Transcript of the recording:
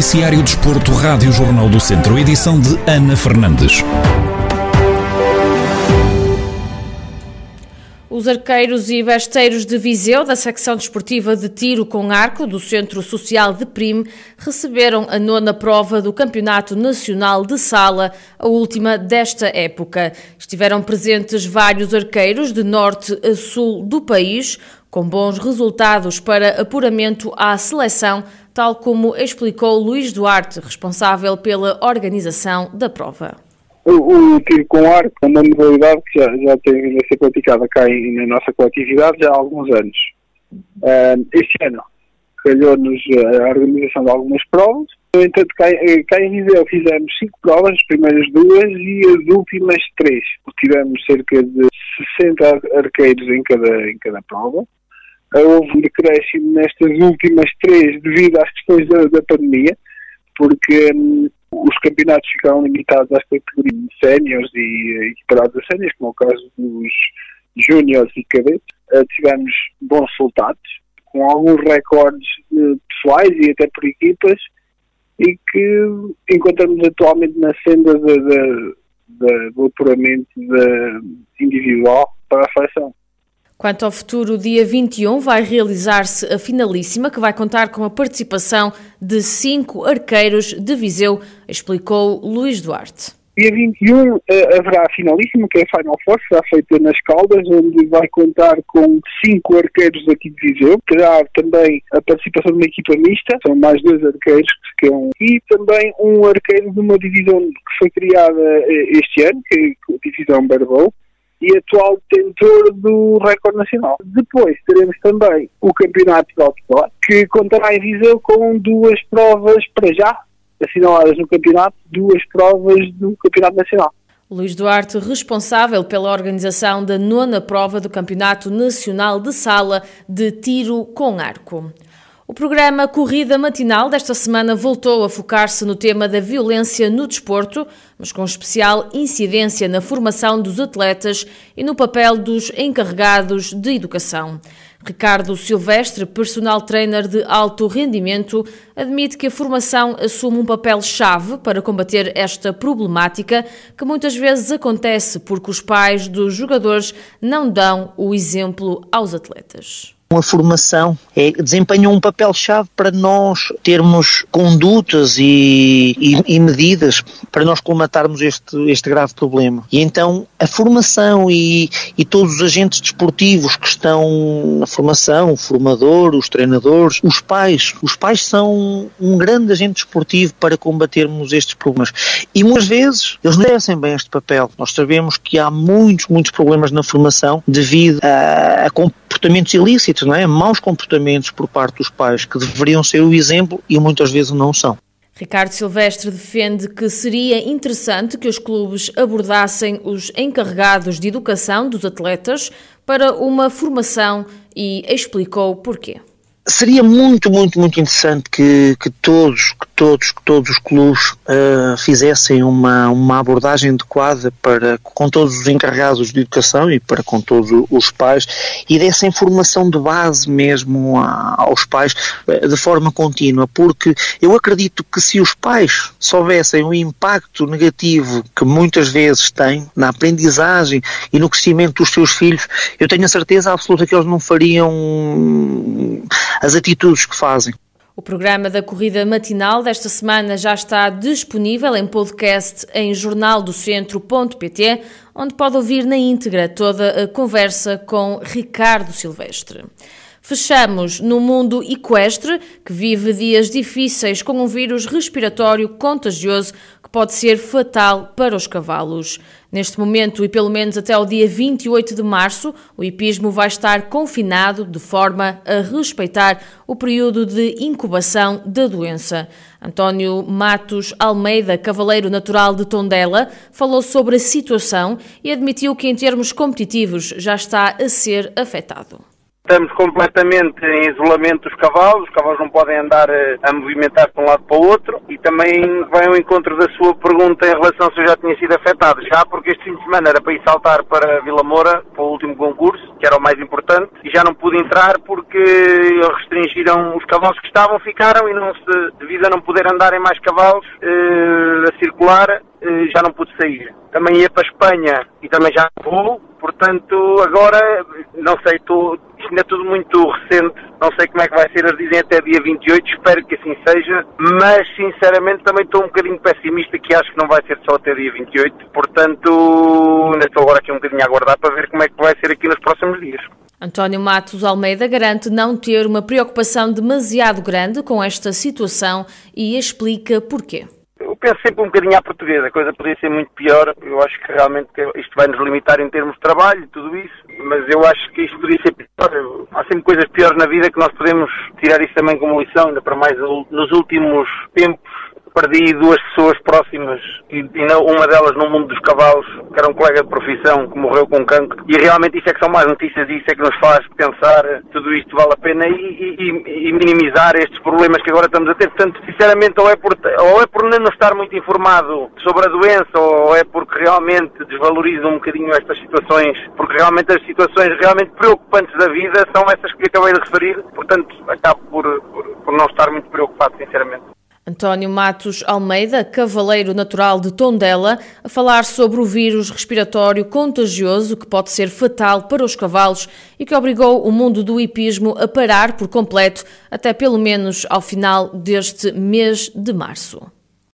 Noticiário Desporto, Rádio Jornal do Centro, edição de Ana Fernandes. Os arqueiros e besteiros de Viseu, da secção desportiva de tiro com arco do Centro Social de Prime, receberam a nona prova do Campeonato Nacional de Sala, a última desta época. Estiveram presentes vários arqueiros de norte a sul do país, com bons resultados para apuramento à seleção, tal como explicou Luís Duarte, responsável pela organização da prova. O, o, tiro com arco é uma modalidade que já, já tem a ser praticada cá em, na nossa coletividade já há alguns anos. Uh, este ano calhou-nos a organização de algumas provas. No entanto, cá, cá em Viseu fizemos cinco provas, as primeiras duas e as últimas três. Tivemos cerca de 60 arqueiros em cada, em cada prova. Houve um decréscimo nestas últimas três devido às questões da, da pandemia, porque hum, os campeonatos ficaram limitados às categorias de séniores e equiparados a séniores, como é o caso dos júniores e cadetes. Uh, tivemos bons resultados, com alguns recordes uh, pessoais e até por equipas, e que encontramos atualmente na senda de, de, de, do apuramento individual para a seleção. Quanto ao futuro, dia 21 vai realizar-se a finalíssima, que vai contar com a participação de cinco arqueiros de Viseu, explicou Luís Duarte. Dia 21 uh, eh, haverá a finalíssima, que é a Final Four, será feita nas Caldas, onde vai contar com cinco arqueiros aqui de Viseu. Terá também a participação de uma equipa mista, são mais dois arqueiros que um, e também um arqueiro de uma divisão que foi criada uh, este ano, que é a divisão Barbou, e atual detentor do recorde nacional. Depois teremos também o Campeonato de Outdoor, que contará em Viseu com duas provas para já assinaladas no campeonato, duas provas do Campeonato Nacional. Luís Duarte, responsável pela organização da nona prova do Campeonato Nacional de Sala de Tiro com Arco. O programa Corrida Matinal desta semana voltou a focar-se no tema da violência no desporto, mas com especial incidência na formação dos atletas e no papel dos encarregados de educação. Ricardo Silvestre, personal trainer de alto rendimento, admite que a formação assume um papel-chave para combater esta problemática que muitas vezes acontece porque os pais dos jogadores não dão o exemplo aos atletas a formação é, um papel-chave para nós termos condutas e, e, e, medidas para nós colmatarmos este, este grave problema. E então a formação e, e todos os agentes desportivos que estão na formação, o formador, os treinadores, os pais, os pais são um grande agente desportivo para combatermos estes problemas. E muitas vezes eles não exercem bem este papel. Nós sabemos que há muitos, muitos problemas na formação devido a, a comportamentos ilícitos, não é? Maus comportamentos por parte dos pais que deveriam ser o exemplo e muitas vezes não são. Ricardo Silvestre defende que seria interessante que os clubes abordassem os encarregados de educação dos atletas para uma formação e explicou porquê seria muito, muito, muito interessante que, que todos, que todos, que todos os clubes uh, fizessem uma, uma abordagem adequada para, com todos os encarregados de educação e para com todos os pais e dessem formação de base mesmo a, aos pais uh, de forma contínua, porque eu acredito que se os pais soubessem o impacto negativo que muitas vezes têm na aprendizagem e no crescimento dos seus filhos, eu tenho a certeza absoluta que eles não fariam as atitudes que fazem. O programa da corrida matinal desta semana já está disponível em podcast em jornaldocentro.pt, onde pode ouvir na íntegra toda a conversa com Ricardo Silvestre. Fechamos no mundo equestre, que vive dias difíceis com um vírus respiratório contagioso pode ser fatal para os cavalos. Neste momento e pelo menos até o dia 28 de março, o hipismo vai estar confinado de forma a respeitar o período de incubação da doença. António Matos Almeida, cavaleiro natural de Tondela, falou sobre a situação e admitiu que, em termos competitivos, já está a ser afetado estamos completamente em isolamento dos cavalos, os cavalos não podem andar eh, a movimentar de um lado para o outro e também vai ao encontro da sua pergunta em relação se eu já tinha sido afetado. Já porque este fim de semana era para ir saltar para Vila Moura, para o último concurso, que era o mais importante, e já não pude entrar porque restringiram os cavalos que estavam, ficaram e não se, devido a não poder andar em mais cavalos eh, a circular, eh, já não pude sair. Também ia para a Espanha e também já vou, portanto agora não sei, estou, ainda é tudo muito recente, não sei como é que vai ser, eles dizem até dia 28, espero que assim seja, mas sinceramente também estou um bocadinho pessimista que acho que não vai ser só até dia 28, portanto ainda estou agora aqui um bocadinho a aguardar para ver como é que vai ser aqui nos próximos dias. António Matos Almeida garante não ter uma preocupação demasiado grande com esta situação e explica porquê penso sempre um bocadinho à portuguesa, a coisa podia ser muito pior. Eu acho que realmente isto vai nos limitar em termos de trabalho e tudo isso, mas eu acho que isto podia ser pior. Há sempre coisas piores na vida que nós podemos tirar isso também como lição, ainda para mais nos últimos tempos perdi duas pessoas próximas e, uma delas no mundo dos cavalos, que era um colega de profissão que morreu com cancro. E realmente isso é que são mais notícias e isso é que nos faz pensar tudo isto vale a pena e, e, e, minimizar estes problemas que agora estamos a ter. Portanto, sinceramente, ou é, por, ou é por não estar muito informado sobre a doença ou é porque realmente desvalorizo um bocadinho estas situações, porque realmente as situações realmente preocupantes da vida são essas que acabei de referir. Portanto, acabo por, por, por não estar muito preocupado, sinceramente. António Matos Almeida, cavaleiro natural de Tondela, a falar sobre o vírus respiratório contagioso que pode ser fatal para os cavalos e que obrigou o mundo do hipismo a parar por completo até pelo menos ao final deste mês de março.